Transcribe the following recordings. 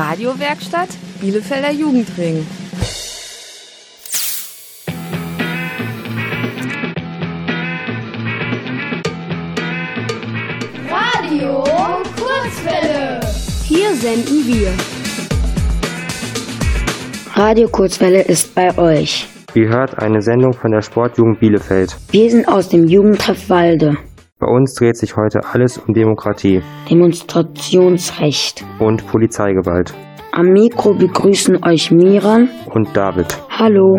Radiowerkstatt Bielefelder Jugendring. Radio Kurzwelle. Hier senden wir. Radio Kurzwelle ist bei euch. Ihr hört eine Sendung von der Sportjugend Bielefeld. Wir sind aus dem Jugendtreff Walde. Bei uns dreht sich heute alles um Demokratie Demonstrationsrecht. und Polizeigewalt. Am Mikro begrüßen euch Miran. Und David. Hallo.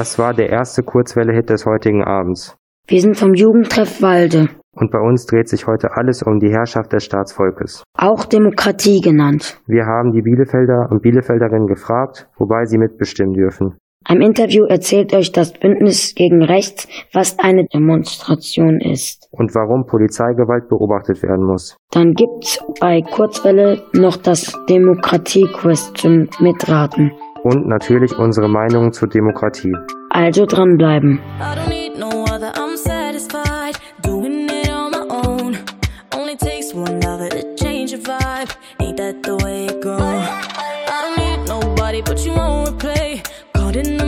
Das war der erste Kurzwelle-Hit des heutigen Abends. Wir sind vom Jugendtreff Walde. Und bei uns dreht sich heute alles um die Herrschaft des Staatsvolkes. Auch Demokratie genannt. Wir haben die Bielefelder und Bielefelderinnen gefragt, wobei sie mitbestimmen dürfen. Im Interview erzählt euch das Bündnis gegen Rechts, was eine Demonstration ist. Und warum Polizeigewalt beobachtet werden muss. Dann gibt's bei Kurzwelle noch das Demokratie-Quiz zum Mitraten und natürlich unsere Meinungen zur Demokratie. Also dranbleiben. Ain't that the way it goes? I don't need nobody, but you won't play. Caught in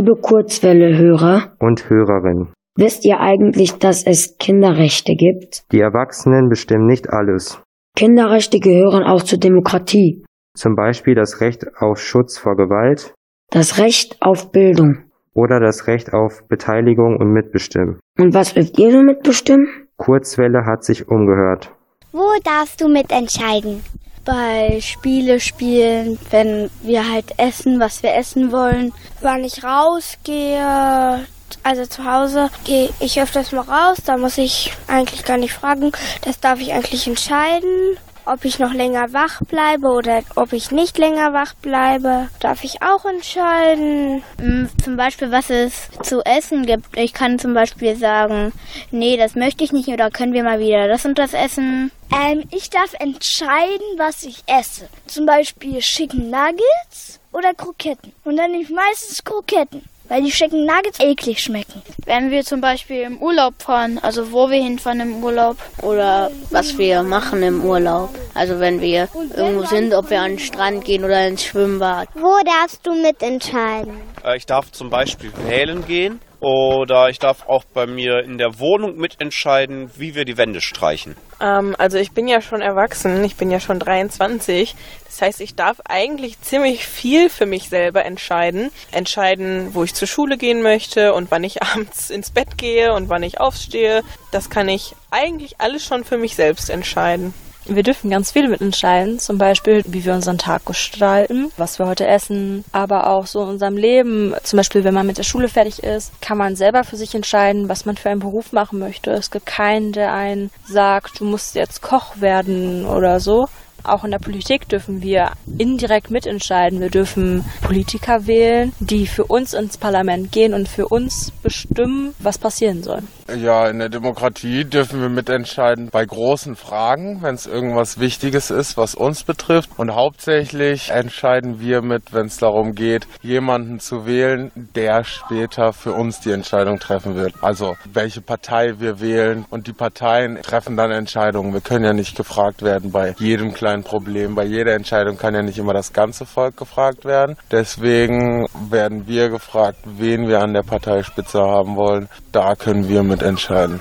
Liebe Kurzwelle-Hörer, und Hörerinnen. wisst ihr eigentlich, dass es Kinderrechte gibt? Die Erwachsenen bestimmen nicht alles. Kinderrechte gehören auch zur Demokratie. Zum Beispiel das Recht auf Schutz vor Gewalt Das Recht auf Bildung. oder das Recht auf Beteiligung und Mitbestimmen. Und was dürft ihr so mitbestimmen? Kurzwelle hat sich umgehört. Wo darfst du mitentscheiden? Bei Spiele spielen, wenn wir halt essen, was wir essen wollen. Wann ich rausgehe, also zu Hause gehe ich öfters mal raus, da muss ich eigentlich gar nicht fragen. Das darf ich eigentlich entscheiden. Ob ich noch länger wach bleibe oder ob ich nicht länger wach bleibe, darf ich auch entscheiden. Mm, Zum Beispiel, was es zu essen gibt. Ich kann zum Beispiel sagen, nee, das möchte ich nicht oder können wir mal wieder das und das essen. Ähm, ich darf entscheiden, was ich esse. Zum Beispiel Chicken Nuggets oder Kroketten. Und dann nehme ich meistens Kroketten, weil die Chicken Nuggets eklig schmecken. Wenn wir zum Beispiel im Urlaub fahren, also wo wir hinfahren im Urlaub. Oder was wir machen im Urlaub. Also wenn wir irgendwo sind, ob wir an den Strand gehen oder ins Schwimmbad. Wo darfst du mitentscheiden? Äh, Ich darf zum Beispiel wählen gehen oder ich darf auch bei mir in der Wohnung mitentscheiden, wie wir die Wände streichen. Ähm, also ich bin ja schon erwachsen, ich bin ja schon 23. Das heißt, ich darf eigentlich ziemlich viel für mich selber entscheiden. Entscheiden, wo ich zur Schule gehen möchte und wann ich abends ins Bett gehe und wann ich aufstehe. Das kann ich eigentlich alles schon für mich selbst entscheiden. Wir dürfen ganz viel mitentscheiden, zum Beispiel, wie wir unseren Tag gestalten, was wir heute essen, aber auch so in unserem Leben. Zum Beispiel, wenn man mit der Schule fertig ist, kann man selber für sich entscheiden, was man für einen Beruf machen möchte. Es gibt keinen, der einen sagt, du musst jetzt Koch werden oder so. Auch in der Politik dürfen wir indirekt mitentscheiden. Wir dürfen Politiker wählen, die für uns ins Parlament gehen und für uns bestimmen, was passieren soll. Ja, in der Demokratie dürfen wir mitentscheiden bei großen Fragen, wenn es irgendwas Wichtiges ist, was uns betrifft. Und hauptsächlich entscheiden wir mit, wenn es darum geht, jemanden zu wählen, der später für uns die Entscheidung treffen wird. Also welche Partei wir wählen. Und die Parteien treffen dann Entscheidungen. Wir können ja nicht gefragt werden bei jedem kleinen Problem. Bei jeder Entscheidung kann ja nicht immer das ganze Volk gefragt werden. Deswegen werden wir gefragt, wen wir an der Parteispitze haben wollen. Da können wir mitentscheiden.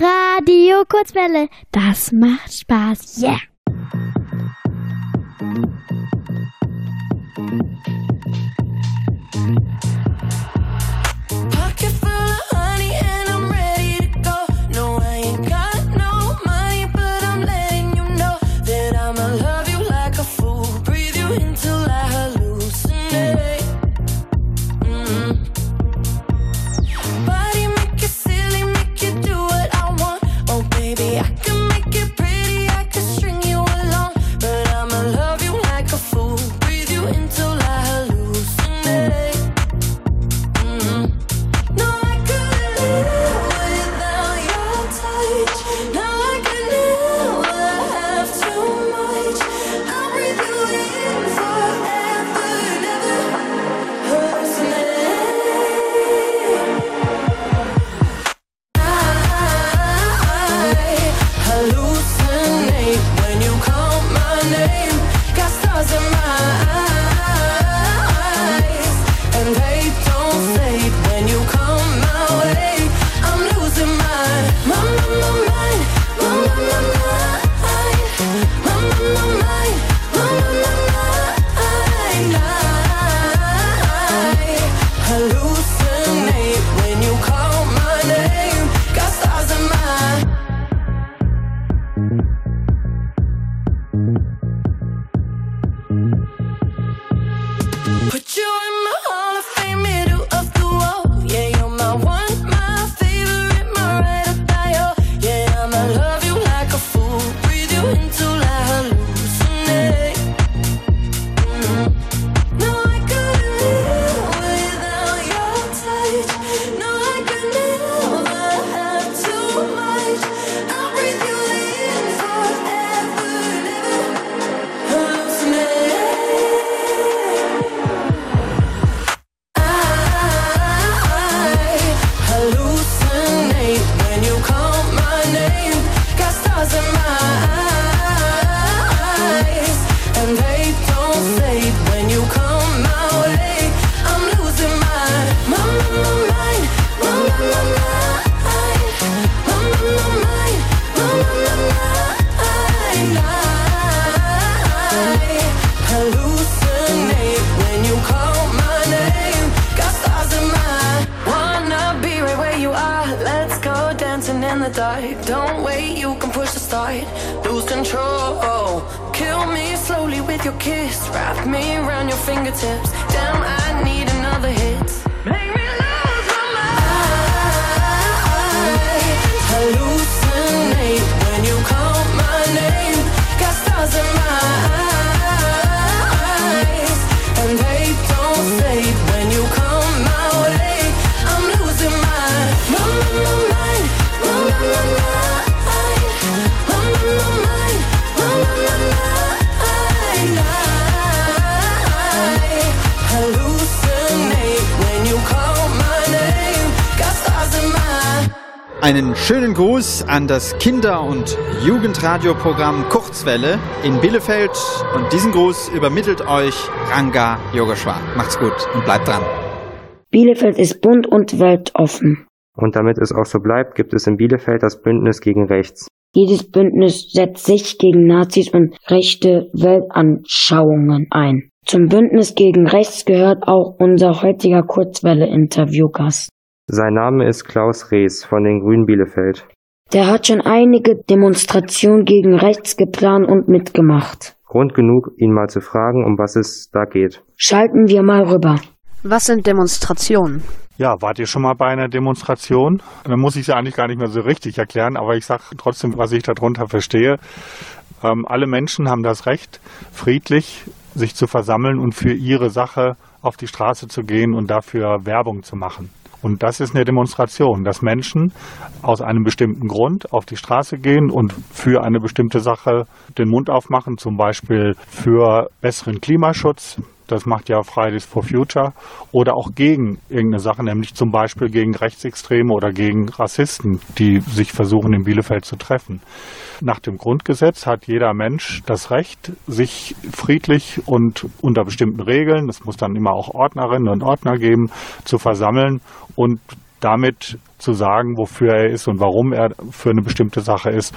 Radio Kurzwelle, das macht Spaß. Yeah! Schönen Gruß an das Kinder- und Jugendradioprogramm Kurzwelle in Bielefeld und diesen Gruß übermittelt euch Ranga Yogeshwar. Macht's gut und bleibt dran. Bielefeld ist bunt und weltoffen. Und damit es auch so bleibt, gibt es in Bielefeld das Bündnis gegen Rechts. Dieses Bündnis setzt sich gegen Nazis und rechte Weltanschauungen ein. Zum Bündnis gegen Rechts gehört auch unser heutiger Kurzwelle-Interviewgast. Sein Name ist Klaus Rees von den Grünen Bielefeld. Der hat schon einige Demonstrationen gegen Rechts geplant und mitgemacht. Grund genug, ihn mal zu fragen, um was es da geht. Schalten wir mal rüber. Was sind Demonstrationen? Ja, wart ihr schon mal bei einer Demonstration? Dann muss ich es eigentlich gar nicht mehr so richtig erklären, aber ich sage trotzdem, was ich darunter verstehe. Ähm, alle Menschen haben das Recht, friedlich sich zu versammeln und für ihre Sache auf die Straße zu gehen und dafür Werbung zu machen. Und das ist eine Demonstration, dass Menschen aus einem bestimmten Grund auf die Straße gehen und für eine bestimmte Sache den Mund aufmachen, zum Beispiel für besseren Klimaschutz. Das macht ja Fridays for Future. Oder auch gegen irgendeine Sache, nämlich zum Beispiel gegen Rechtsextreme oder gegen Rassisten, die sich versuchen, in Bielefeld zu treffen. Nach dem Grundgesetz hat jeder Mensch das Recht, sich friedlich und unter bestimmten Regeln, es muss dann immer auch Ordnerinnen und Ordner geben, zu versammeln und damit zu sagen, wofür er ist und warum er für eine bestimmte Sache ist.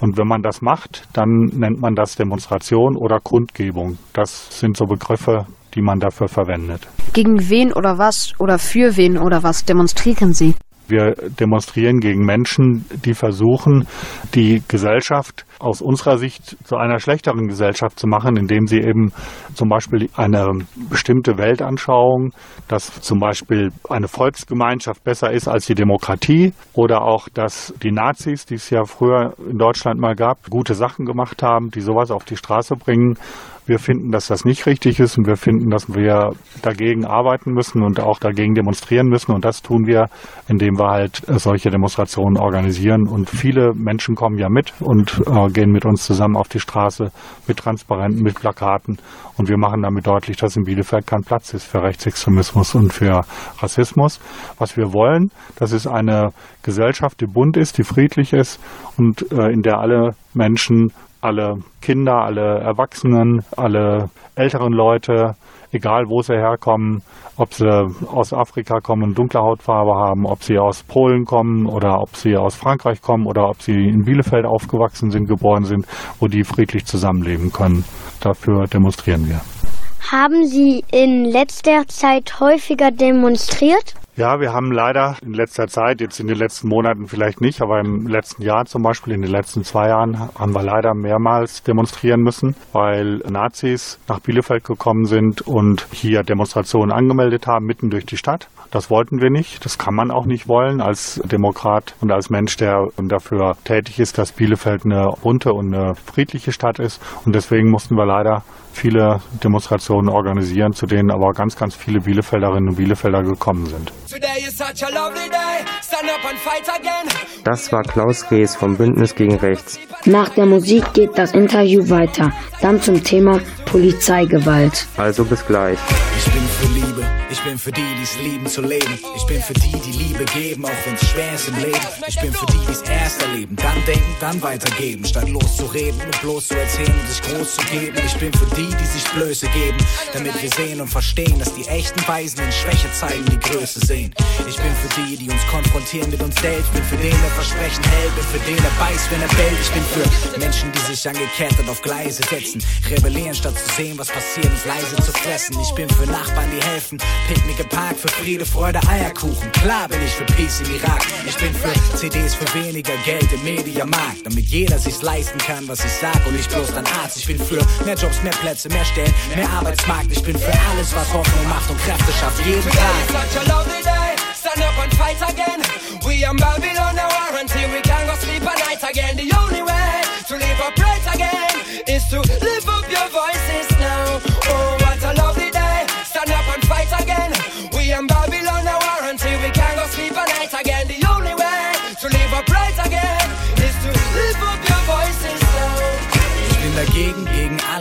Und wenn man das macht, dann nennt man das Demonstration oder Kundgebung. Das sind so Begriffe, die man dafür verwendet. Gegen wen oder was oder für wen oder was demonstrieren Sie? Wir demonstrieren gegen Menschen, die versuchen, die Gesellschaft aus unserer Sicht zu einer schlechteren Gesellschaft zu machen, indem sie eben zum Beispiel eine bestimmte Weltanschauung, dass zum Beispiel eine Volksgemeinschaft besser ist als die Demokratie oder auch, dass die Nazis, die es ja früher in Deutschland mal gab, gute Sachen gemacht haben, die sowas auf die Straße bringen. Wir finden, dass das nicht richtig ist und wir finden, dass wir dagegen arbeiten müssen und auch dagegen demonstrieren müssen. Und das tun wir, indem wir halt solche Demonstrationen organisieren. Und viele Menschen kommen ja mit und äh, gehen mit uns zusammen auf die Straße mit Transparenten, mit Plakaten. Und wir machen damit deutlich, dass in Bielefeld kein Platz ist für Rechtsextremismus und für Rassismus. Was wir wollen, das ist eine Gesellschaft, die bunt ist, die friedlich ist und äh, in der alle Menschen alle Kinder, alle Erwachsenen, alle älteren Leute, egal wo sie herkommen, ob sie aus Afrika kommen dunkle Hautfarbe haben, ob sie aus Polen kommen oder ob sie aus Frankreich kommen oder ob sie in Bielefeld aufgewachsen sind, geboren sind, wo die friedlich zusammenleben können. Dafür demonstrieren wir. Haben Sie in letzter Zeit häufiger demonstriert? Ja, wir haben leider in letzter Zeit, jetzt in den letzten Monaten vielleicht nicht, aber im letzten Jahr zum Beispiel, in den letzten zwei Jahren, haben wir leider mehrmals demonstrieren müssen, weil Nazis nach Bielefeld gekommen sind und hier Demonstrationen angemeldet haben, mitten durch die Stadt. Das wollten wir nicht. Das kann man auch nicht wollen als Demokrat und als Mensch, der dafür tätig ist, dass Bielefeld eine bunte und eine friedliche Stadt ist. Und deswegen mussten wir leider viele Demonstrationen organisieren, zu denen aber ganz, ganz viele Bielefelderinnen und Bielefelder gekommen sind. Das war Klaus Rees vom Bündnis gegen Rechts. Nach der Musik geht das Interview weiter. Dann zum Thema Polizeigewalt. Also bis gleich. Ich bin für Liebe, ich bin für die, die es lieben zu leben. Ich bin für die, die Liebe geben, auch wenn es schwer ist im Leben. Ich bin für die, die es erst erleben, dann denken, dann weitergeben. Statt loszureden und bloß zu erzählen und sich groß zu geben. Ich bin für die, die sich Blöße geben, damit wir sehen und verstehen, dass die echten Weisen in Schwäche zeigen, die Größe sehen. Ich bin für die, die uns konfrontieren mit uns selbst. Bin für den, der Versprechen hält, bin für den, der beißt, wenn er bellt. Ich bin für Menschen, die sich dich angekettet auf Gleise setzen. Rebellieren statt zu sehen, was passiert, ist leise zu fressen. Ich bin für Nachbarn, die helfen. Picknick im Park für Friede, Freude, Eierkuchen. Klar bin ich für Peace im Irak. Ich bin für CDs für weniger Geld im Mediamarkt. Damit jeder sich's leisten kann, was ich sag und nicht bloß dein Arzt. Ich bin für mehr Jobs, mehr Plätze, mehr Stellen, mehr Arbeitsmarkt. Ich bin für alles, was Hoffnung macht und Kräfte schafft. Jeden Tag. Stand up and fight again. We and Babylon now are until we can go sleep at night again. The only way to live upright again is to lift up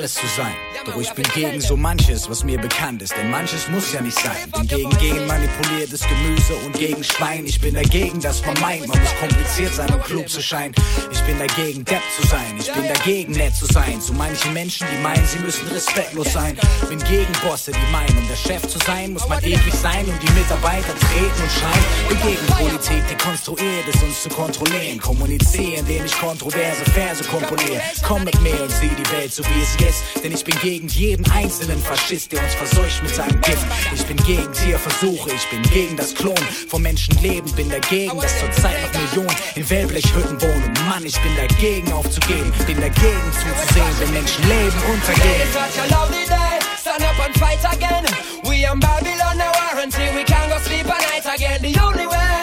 gegen alles zu sein. Doch ich bin gegen so manches, was mir bekannt ist. Denn manches muss ja nicht sein. Bin gegen Gen manipuliertes Gemüse und gegen Schwein. Ich bin dagegen, dass man meint, man muss kompliziert sein, um klug zu scheinen. Ich bin dagegen, Depp zu sein. Ich bin dagegen, nett zu sein. Zu manchen Menschen, die meinen, sie müssen respektlos sein. Bin gegen Bosse, die meinen, um der Chef zu sein, muss man eklig sein und die Mitarbeiter treten und schreien. Bin gegen Politik, die konstruiert ist, uns zu kontrollieren. Kommunizieren, indem ich kontroverse Verse komponiere. Komm mit mir und sieh die Welt so wie es ist. Denn ich bin gegen jeden einzelnen Faschist, der uns verseucht mit seinem Gift. Ich bin gegen Tierversuche, ich bin gegen das Klonen von Menschenleben. Bin dagegen, dass zurzeit noch Millionen in Wellblechhütten wohnen. Mann, ich bin dagegen aufzugeben. Bin dagegen zuzusehen, wenn Menschenleben untergehen. Stand up and fight again. We and Babylon now are until we can go sleep at night again. The only way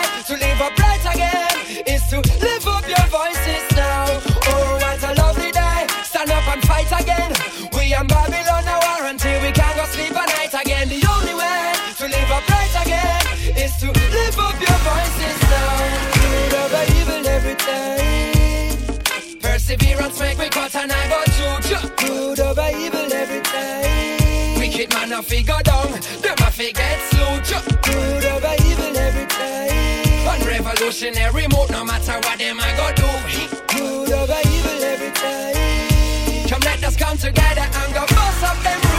A figure down, them a forget slow. Good over evil every time. On revolutionary mode, no matter what them a go do. Good over evil every time. Come let us come together and go bust up them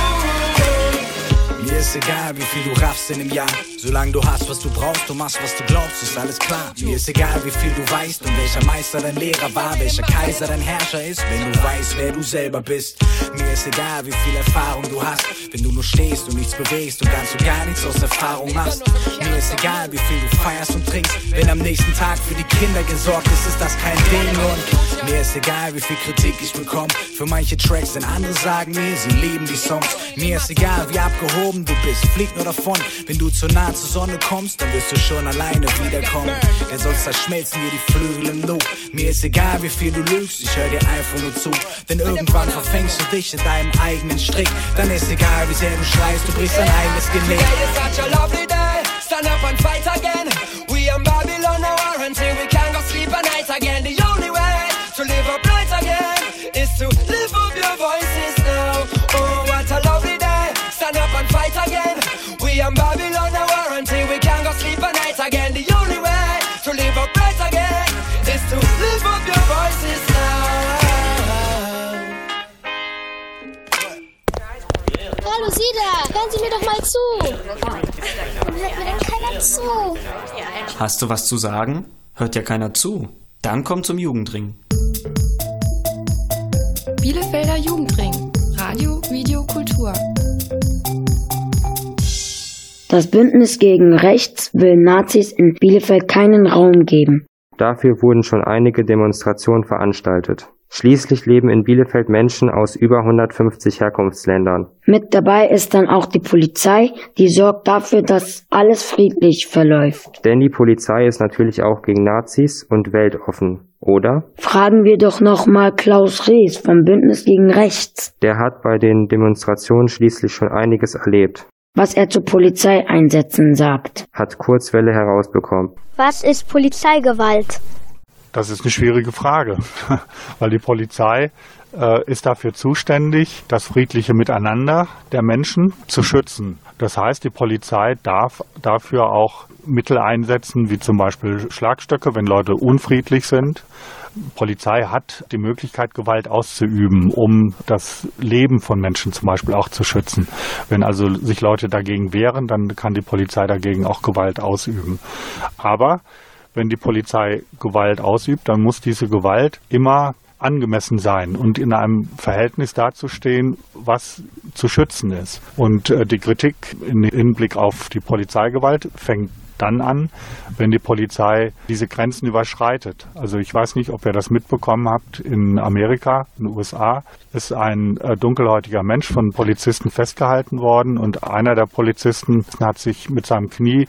ist egal, wie viel du raffst in dem Jahr. Solange du hast, was du brauchst, du machst, was du glaubst, ist alles klar. Mir ist egal, wie viel du weißt und welcher Meister dein Lehrer war, welcher Kaiser dein Herrscher ist, wenn du weißt, wer du selber bist. Mir ist egal, wie viel Erfahrung du hast, wenn du nur stehst und nichts bewegst und ganz und gar nichts aus Erfahrung machst. Mir ist egal, wie viel du feierst und trinkst, wenn am nächsten Tag für die Kinder gesorgt ist, ist das kein Ding. Und mir ist egal, wie viel Kritik ich bekomme für manche Tracks, denn andere sagen mir, sie lieben die Songs. Mir ist egal, wie abgehoben du bist, flieg nur davon. Wenn du zu nah zur Sonne kommst, dann wirst du schon alleine wiederkommen. Denn sonst zerschmelzen dir die Flügel im Nu. Mir ist egal, wie viel du lügst, ich hör dir einfach nur zu. Denn irgendwann verfängst du dich in deinem eigenen Strick. Dann ist egal, wie sehr du schreist, du brichst dein eigenes Genick. Stand up and fight again. We and Babylon now are until we can go sleep at night again. The only way to live upright again is to lift up your voices now. Oh, what a lovely day. Stand up and fight again. We and Babylon now are until we can go sleep at night again. The only way to live upright again is to lift up your voices now. Hallo Sie da, hören Sie mir doch mal zu. Warum hört mir denn keiner zu? Hast du was zu sagen? Hört ja keiner zu. Dann komm zum Jugendring. Bielefelder Jugendring. Radio, Video, Kultur. Das Bündnis gegen Rechts will Nazis in Bielefeld keinen Raum geben. Dafür wurden schon einige Demonstrationen veranstaltet. Schließlich leben in Bielefeld Menschen aus über 150 Herkunftsländern. Mit dabei ist dann auch die Polizei, die sorgt dafür, dass alles friedlich verläuft. Denn die Polizei ist natürlich auch gegen Nazis und weltoffen, oder? Fragen wir doch nochmal Klaus Rees vom Bündnis gegen Rechts, Der hat bei den Demonstrationen schließlich schon einiges erlebt, was er zu Polizeieinsätzen sagt. hat Kurzwelle herausbekommen. Was ist Polizeigewalt? Das ist eine schwierige Frage, weil die Polizei äh, ist dafür zuständig, das friedliche Miteinander der Menschen zu schützen. Das heißt, die Polizei darf dafür auch Mittel einsetzen, wie zum Beispiel Schlagstöcke, wenn Leute unfriedlich sind. Polizei hat die Möglichkeit, Gewalt auszuüben, um das Leben von Menschen zum Beispiel auch zu schützen. Wenn also sich Leute dagegen wehren, dann kann die Polizei dagegen auch Gewalt ausüben. Aber wenn die Polizei Gewalt ausübt, dann muss diese Gewalt immer angemessen sein und in einem Verhältnis dazustehen, was zu schützen ist. Und äh, die Kritik im Hinblick auf die Polizeigewalt fängt dann an, wenn die Polizei diese Grenzen überschreitet. Also ich weiß nicht, ob ihr das mitbekommen habt. In Amerika, in den USA, ist ein äh, dunkelhäutiger Mensch von Polizisten festgehalten worden und einer der Polizisten hat sich mit seinem Knie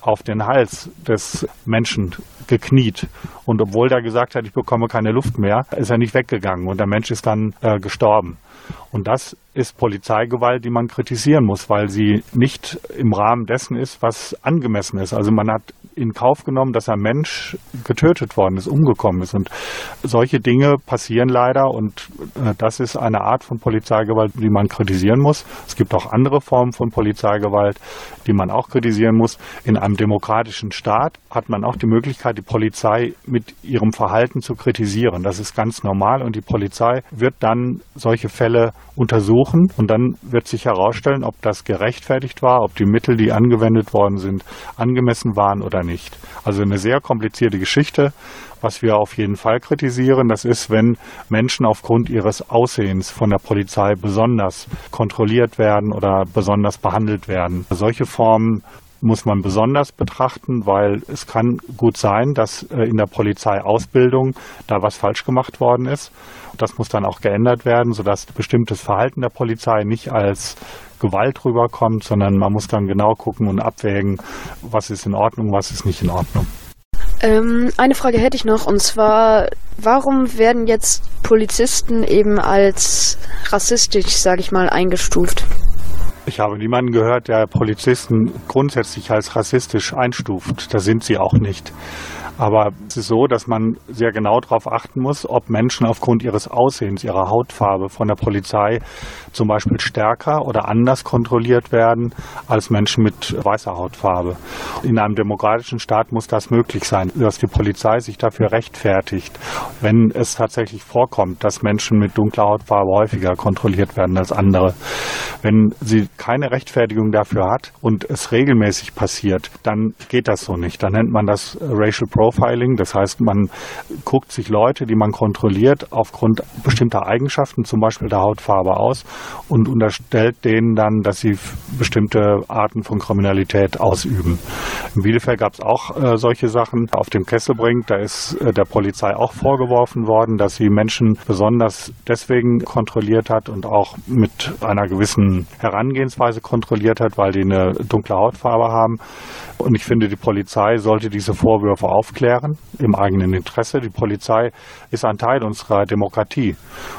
auf den Hals des Menschen gekniet. Und obwohl der gesagt hat, ich bekomme keine Luft mehr, ist er nicht weggegangen und der Mensch ist dann äh, gestorben. Und das ist Polizeigewalt, die man kritisieren muss, weil sie nicht im Rahmen dessen ist, was angemessen ist. Also man hat in Kauf genommen, dass ein Mensch getötet worden ist, umgekommen ist. Und solche Dinge passieren leider und äh, das ist eine Art von Polizeigewalt, die man kritisieren muss. Es gibt auch andere Formen von Polizeigewalt, die man auch kritisieren muss. In einem demokratischen Staat hat man auch die Möglichkeit, die Polizei mit ihrem Verhalten zu kritisieren. Das ist ganz normal und die Polizei wird dann solche Fälle untersuchen und dann wird sich herausstellen, ob das gerechtfertigt war, ob die Mittel, die angewendet worden sind, angemessen waren oder nicht. Also eine sehr komplizierte Geschichte. Was wir auf jeden Fall kritisieren, das ist, wenn Menschen aufgrund ihres Aussehens von der Polizei besonders kontrolliert werden oder besonders behandelt werden. Solche Formen muss man besonders betrachten, weil es kann gut sein, dass äh, in der Polizeiausbildung da was falsch gemacht worden ist. Das muss dann auch geändert werden, sodass bestimmtes Verhalten der Polizei nicht als Gewalt rüberkommt, sondern man muss dann genau gucken und abwägen, was ist in Ordnung, was ist nicht in Ordnung. Ähm, eine Frage hätte ich noch, und zwar, warum werden jetzt Polizisten eben als rassistisch, sage ich mal, eingestuft? Ich habe niemanden gehört, der Polizisten grundsätzlich als rassistisch einstuft. Da sind sie auch nicht. Aber es ist so, dass man sehr genau darauf achten muss, ob Menschen aufgrund ihres Aussehens, ihrer Hautfarbe von der Polizei zum Beispiel stärker oder anders kontrolliert werden als Menschen mit weißer Hautfarbe. In einem demokratischen Staat muss das möglich sein, dass die Polizei sich dafür rechtfertigt, wenn es tatsächlich vorkommt, dass Menschen mit dunkler Hautfarbe häufiger kontrolliert werden als andere. Wenn sie keine Rechtfertigung dafür hat und es regelmäßig passiert, dann geht das so nicht. Dann nennt man das Racial Profiling. Das heißt, man guckt sich Leute, die man kontrolliert, aufgrund bestimmter Eigenschaften, zum Beispiel der Hautfarbe aus und unterstellt denen dann, dass sie bestimmte Arten von Kriminalität ausüben. In Bielefeld gab es auch äh, solche Sachen. Auf dem Kesselbrink, da ist äh, der Polizei auch vorgeworfen worden, dass sie Menschen besonders deswegen kontrolliert hat und auch mit einer gewissen Herangehensweise kontrolliert hat, weil die eine dunkle Hautfarbe haben. Und ich finde, die Polizei sollte diese Vorwürfe aufklären im eigenen Interesse. Die Polizei ist ein Teil unserer Demokratie.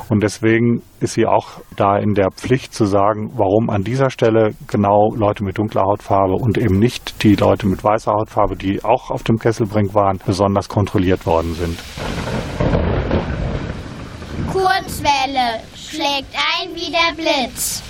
Und deswegen ist sie auch da in der Pflicht zu sagen, warum an dieser Stelle genau Leute mit dunkler Hautfarbe und eben nicht die Leute mit weißer Hautfarbe, die auch auf dem Kesselbrink waren, besonders kontrolliert worden sind. Kurzwelle schlägt ein wie der Blitz.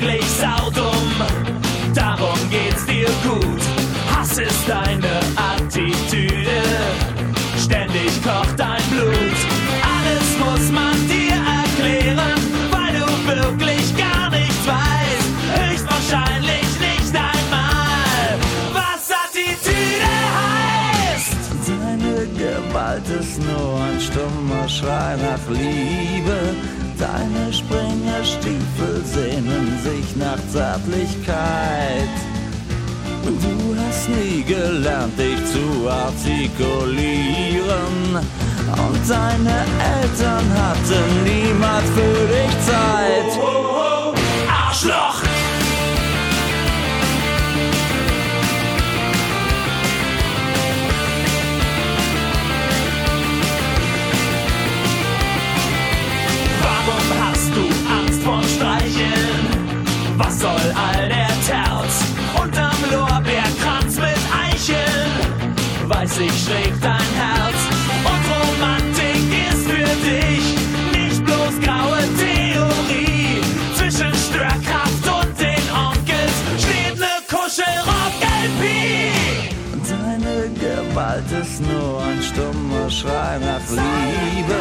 Wirklich saudumm, darum geht's dir gut. Hass ist deine Attitüde, ständig kocht dein Blut. Alles muss man dir erklären, weil du wirklich gar nichts weißt. Höchstwahrscheinlich nicht einmal, was Attitüde heißt. Deine Gewalt ist nur ein stummer Schrei nach Liebe. Deine Springerstiefel sehnen sich nach Zärtlichkeit. Du hast nie gelernt, dich zu artikulieren. Und deine Eltern hatten niemand für dich Zeit. Arschloch! Sich schlägt dein Herz. Und Romantik ist für dich nicht bloß graue Theorie. Zwischen Störkraft und den Onkels steht ne Kuschelrock-LP. Deine Gewalt ist nur ein stummer Schrei nach Liebe.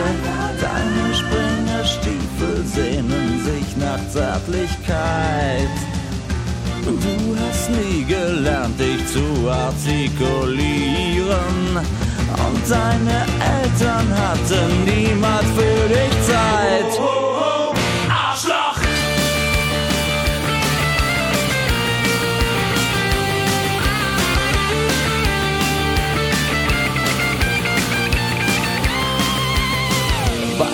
Deine Springerstiefel sehnen sich nach Zärtlichkeit. Du hast nie gelernt, dich zu artikulieren. Und deine Eltern hatten niemals für dich Zeit.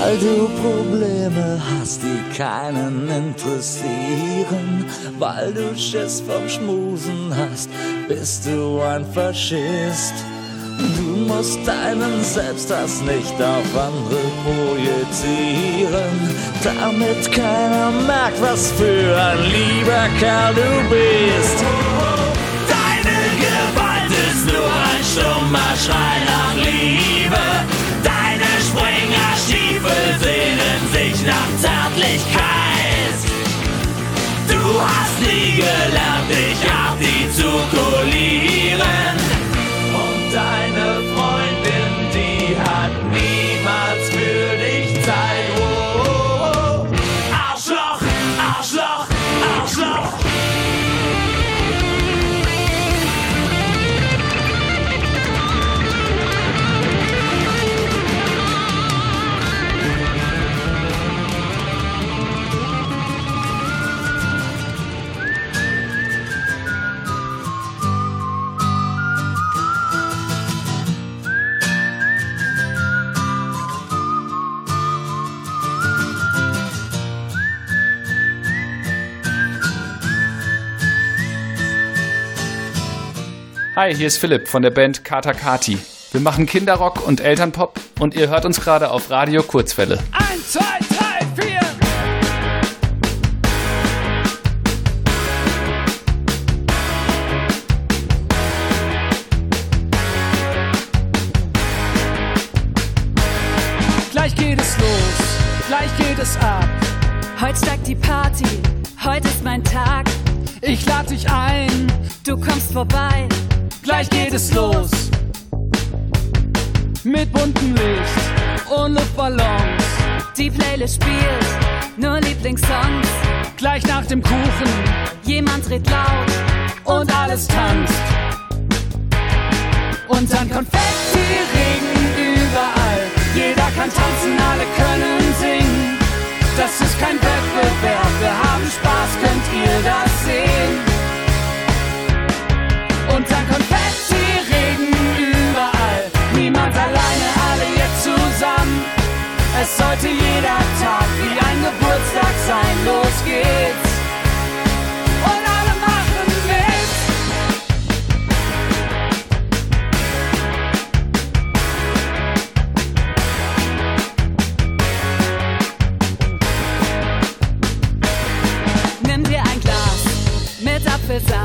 Weil du Probleme hast, die keinen interessieren. Weil du Schiss vom Schmusen hast, bist du ein Faschist. Du musst deinen Selbsthass nicht auf andere projizieren, damit keiner merkt, was für ein lieber Kerl du bist. Nie gelernt, dich artikulieren. Hi, hier ist Philipp von der Band Kata Kati. Wir machen Kinderrock und Elternpop und ihr hört uns gerade auf Radio Kurzwelle. Eins, zwei, drei, vier. Gleich geht es los, gleich geht es ab. Heute steigt die Party, heute ist mein Tag. Ich lade dich ein, Du kommst vorbei, gleich geht es los. Mit buntem Licht und Luftballons. die Playlist spielt nur Lieblingssongs. Gleich nach dem Kuchen Jemand dreht laut und alles tanzt. Und dann Konfetti-Regen überall. Jeder kann tanzen, alle können singen. Das ist kein Wettbewerb, wir haben Spaß, könnt ihr das sehen? Dann Konfetti-Regen überall. Niemand alleine, alle jetzt zusammen. Es sollte jeder Tag wie ein Geburtstag sein. Los geht's. Und alle machen mit. Nimm dir ein Glas mit Apfelsaft.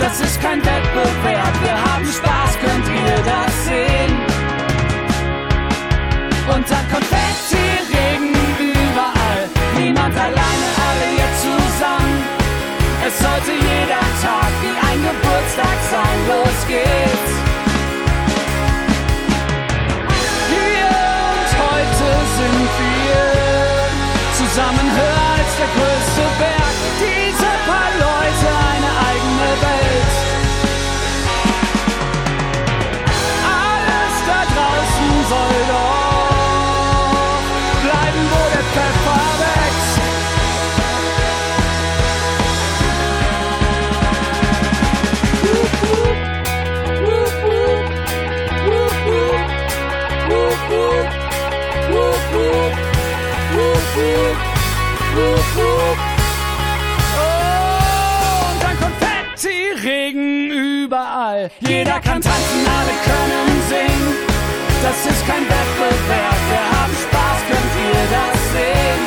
Das ist kein Wettbewerb, wir haben Spaß, könnt ihr das sehen? Und dann Konfetti-Regen überall. Niemand alleine, alle jetzt zusammen. Es sollte jeder Tag wie ein Geburtstag sein. Los geht's. Hier und heute sind wir zusammen höher überall. Jeder kann tanzen, alle können singen. Das ist kein Wettbewerb, wir haben Spaß, könnt ihr das sehen?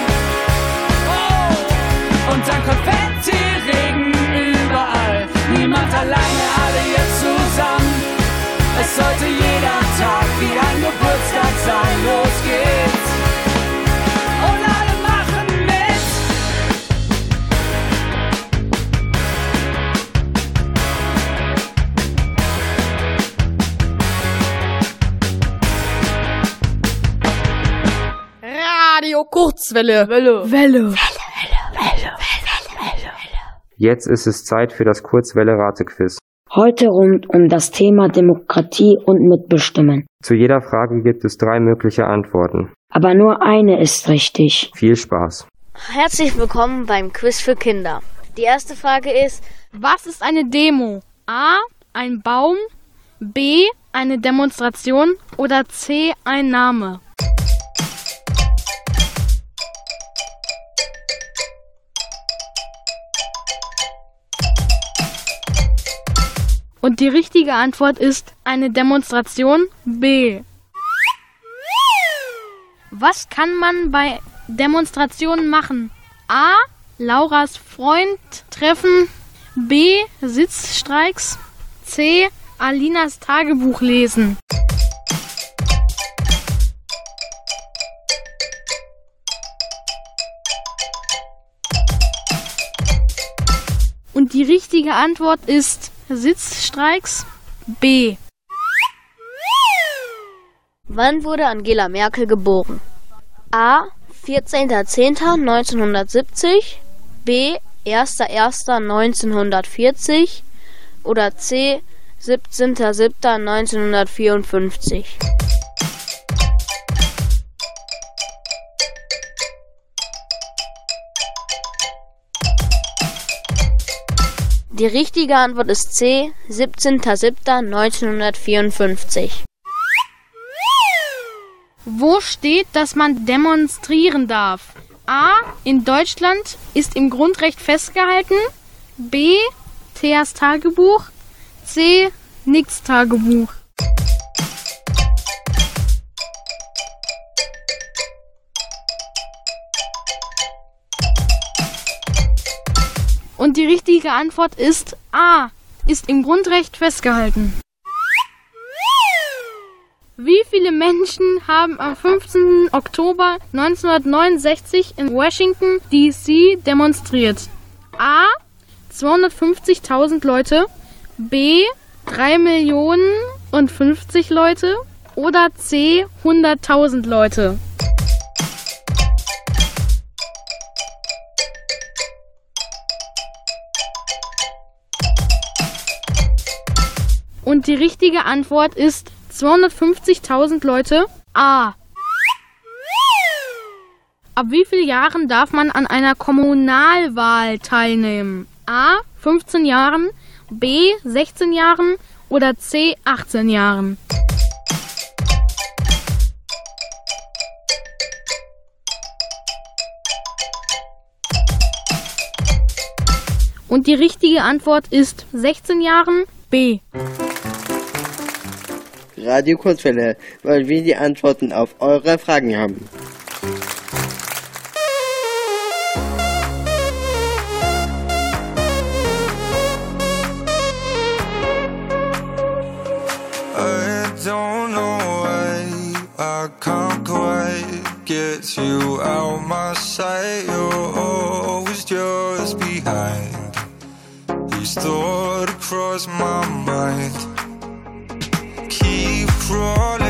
Oh, und dann Konfetti-Regen überall. Niemand alleine, alle jetzt zusammen. Es sollte jeder Tag wie ein Geburtstag sein. Los Kurzwelle. Welle. Welle. Jetzt ist es Zeit für das Kurzwelle-Ratequiz. Heute rund um das Thema Demokratie und Mitbestimmen. Zu jeder Frage gibt es drei mögliche Antworten. Aber nur eine ist richtig. Viel Spaß. Herzlich willkommen beim Quiz für Kinder. Die erste Frage ist, Was ist eine Demo? A. Ein Baum. B. Eine Demonstration. Oder C. Ein Name. Und die richtige Antwort ist eine Demonstration B. Was kann man bei Demonstrationen machen? A. Lauras Freund treffen. B. Sitzstreiks. C. Alinas Tagebuch lesen. Und die richtige Antwort ist Sitzstreiks B. wann wurde Angela Merkel geboren? A. 14.10.1970, B. 1.1.1940 oder C. 17.07.1954. Die richtige Antwort ist C. 17.07.1954. Wo steht, dass man demonstrieren darf? A. In Deutschland ist im Grundrecht festgehalten. B. Theas Tagebuch. C. Nix Tagebuch. Und die richtige Antwort ist A. Ist im Grundrecht festgehalten. Wie viele Menschen haben am 15. Oktober 1969 in Washington, D.C. demonstriert? A. 250.000 Leute, B. 3 Millionen und 50 Leute oder C. 100.000 Leute? Und die richtige Antwort ist 250.000 Leute. A. Ab wie vielen Jahren darf man an einer Kommunalwahl teilnehmen? A. 15 Jahren, B. 16 Jahren oder C. 18 Jahren? Und die richtige Antwort ist 16 Jahren B. Radio Kurzwelle, weil wir die Antworten auf eure Fragen haben. I don't know why I can't quite get you out my sight. You're always just behind. Each thought across my mind. crawling.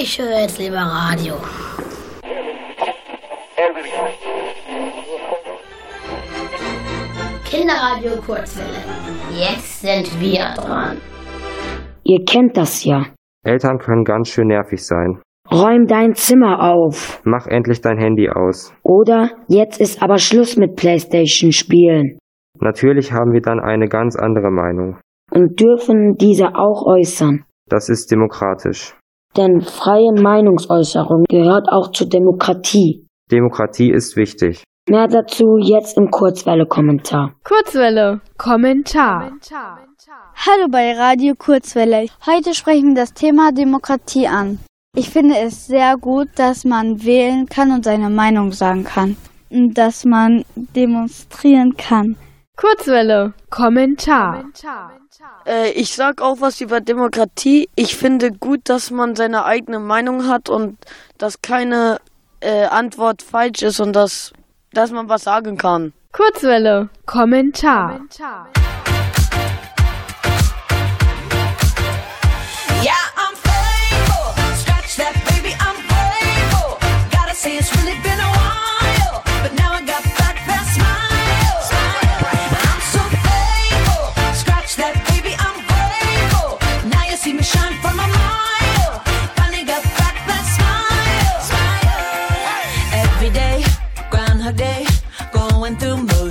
Ich höre jetzt lieber Radio. Kinderradio Kurzwelle. Jetzt sind wir dran. Ihr kennt das ja. Eltern können ganz schön nervig sein. Räum dein Zimmer auf. Mach endlich dein Handy aus. Oder jetzt ist aber Schluss mit Playstation spielen. Natürlich haben wir dann eine ganz andere Meinung. Und dürfen diese auch äußern. Das ist demokratisch. Denn freie Meinungsäußerung gehört auch zur Demokratie. Demokratie ist wichtig. Mehr dazu jetzt im Kurzwelle-Kommentar. Kurzwelle. Kommentar. Hallo bei Radio Kurzwelle. Heute sprechen wir das Thema Demokratie an. Ich finde es sehr gut, dass man wählen kann und seine Meinung sagen kann. Und dass man demonstrieren kann. Kurzwelle. Kommentar. Äh, ich sag auch was über Demokratie. Ich finde gut, dass man seine eigene Meinung hat und dass keine äh, Antwort falsch ist und dass, dass man was sagen kann. Kurzwelle. Kommentar. Yeah,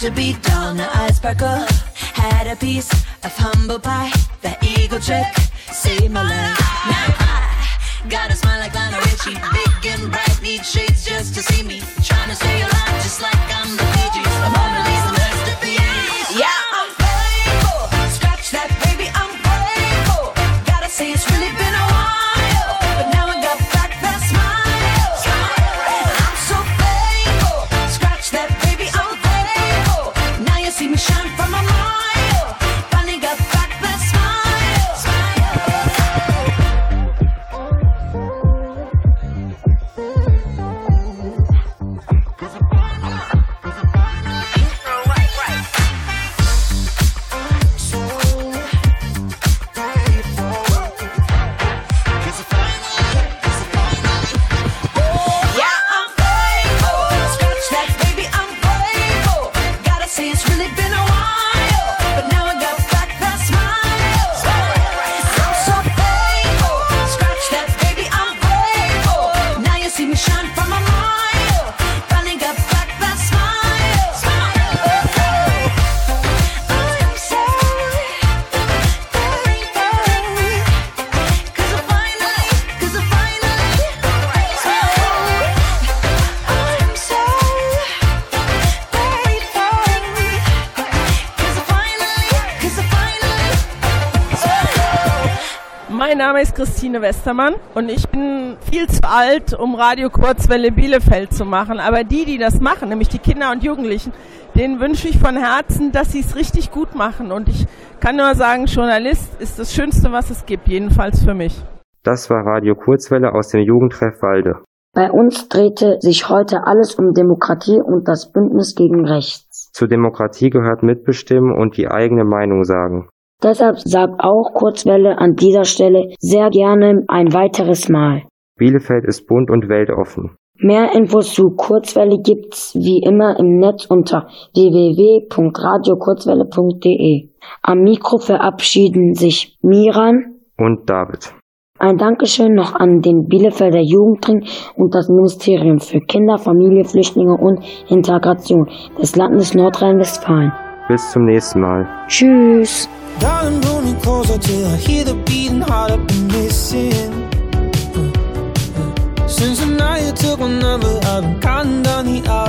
to be dull, now I sparkle. Had a piece of humble pie. That eagle trick saved my life. Now I got a smile like Lionel Richie. Big and bright, need shades just to see me. Trying to stay alive just like I'm the Fiji. Name ist Christine Westermann und ich bin viel zu alt, um Radio Kurzwelle Bielefeld zu machen. Aber die, die das machen, nämlich die Kinder und Jugendlichen, denen wünsche ich von Herzen, dass sie es richtig gut machen. Und ich kann nur sagen, Journalist ist das Schönste, was es gibt, jedenfalls für mich. Das war Radio Kurzwelle aus dem Jugendtreff Walde. Bei uns drehte sich heute alles um Demokratie und das Bündnis gegen Rechts. Zur Demokratie gehört Mitbestimmen und die eigene Meinung sagen. Deshalb sagt auch Kurzwelle an dieser Stelle sehr gerne ein weiteres Mal. Bielefeld ist bunt und weltoffen. Mehr Infos zu Kurzwelle gibt's wie immer im Netz unter www.radiokurzwelle.de. Am Mikro verabschieden sich Miran Und David. Ein Dankeschön noch an den Bielefelder Jugendring und das Ministerium für Kinder, Familie, Flüchtlinge und Integration des Landes Nordrhein-Westfalen. Bis zum nächsten Mal. Tschüss. Darling, pull me closer till I hear the beating heart I've been missing. Since the night you took my number, I've been counting down the hours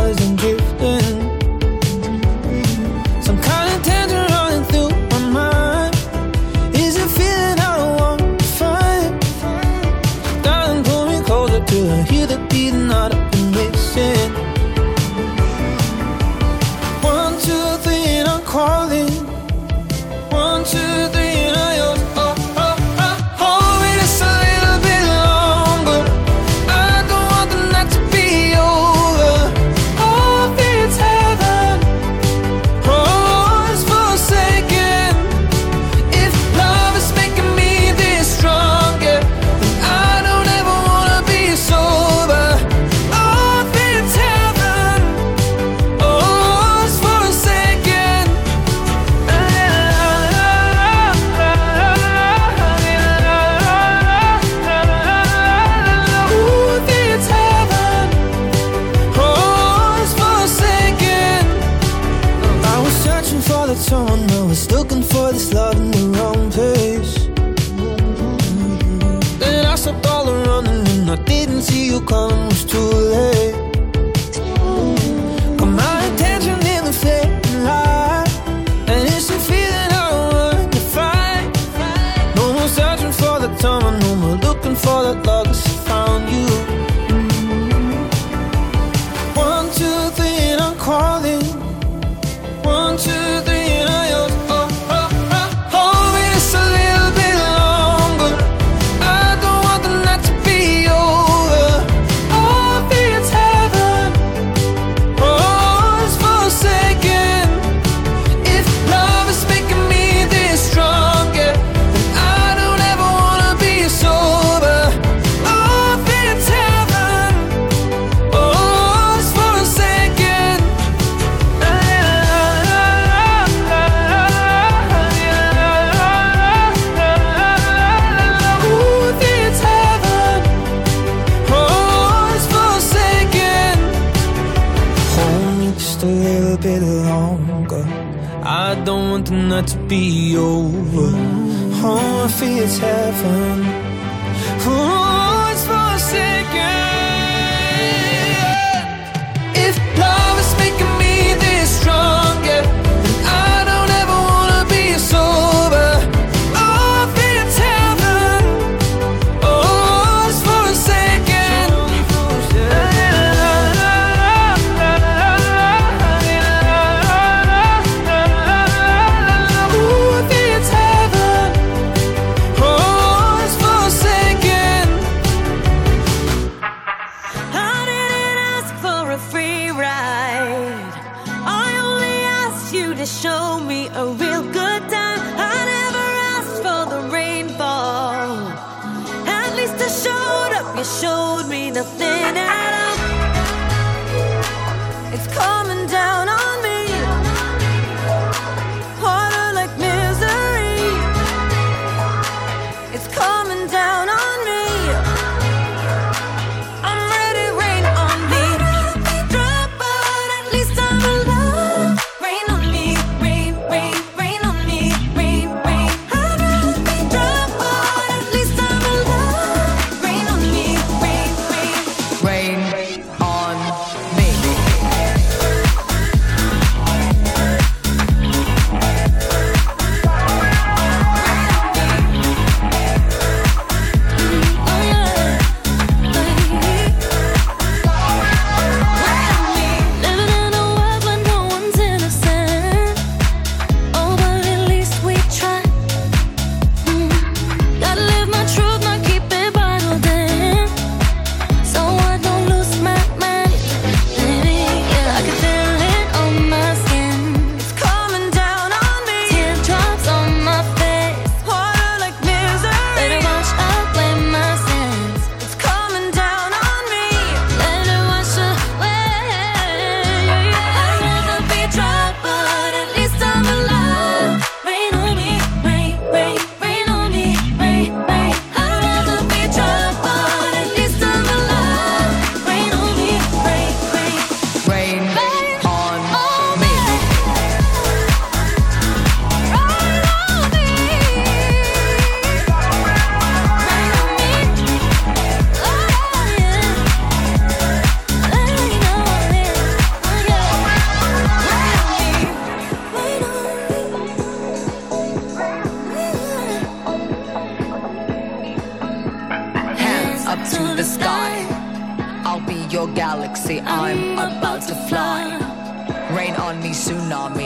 tsunami.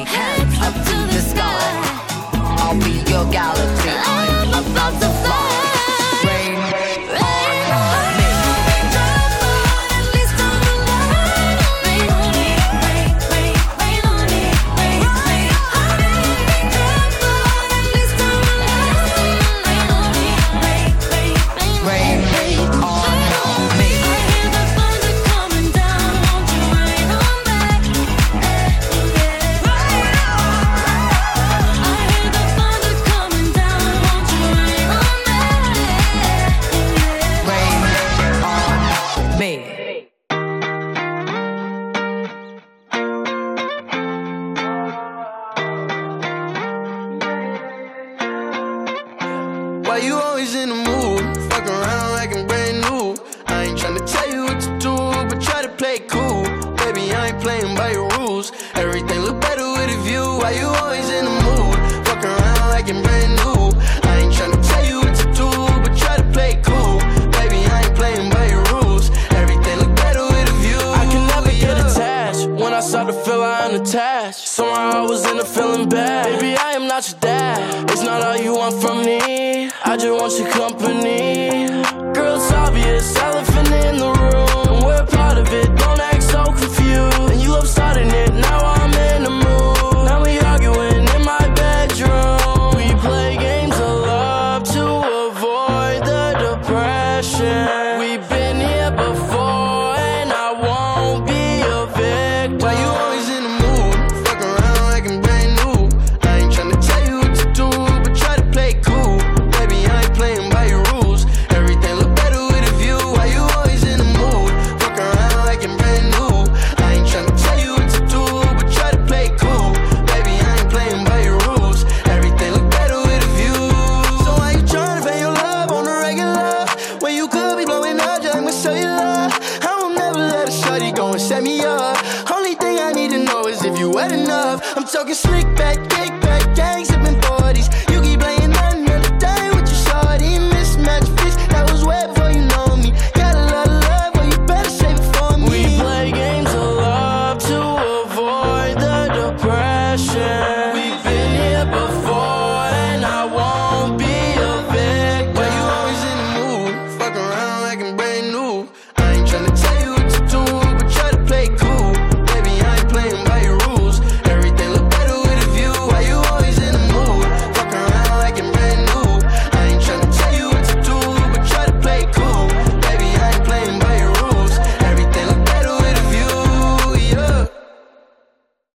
wants your company. Girl, it's obvious, elephant in the room.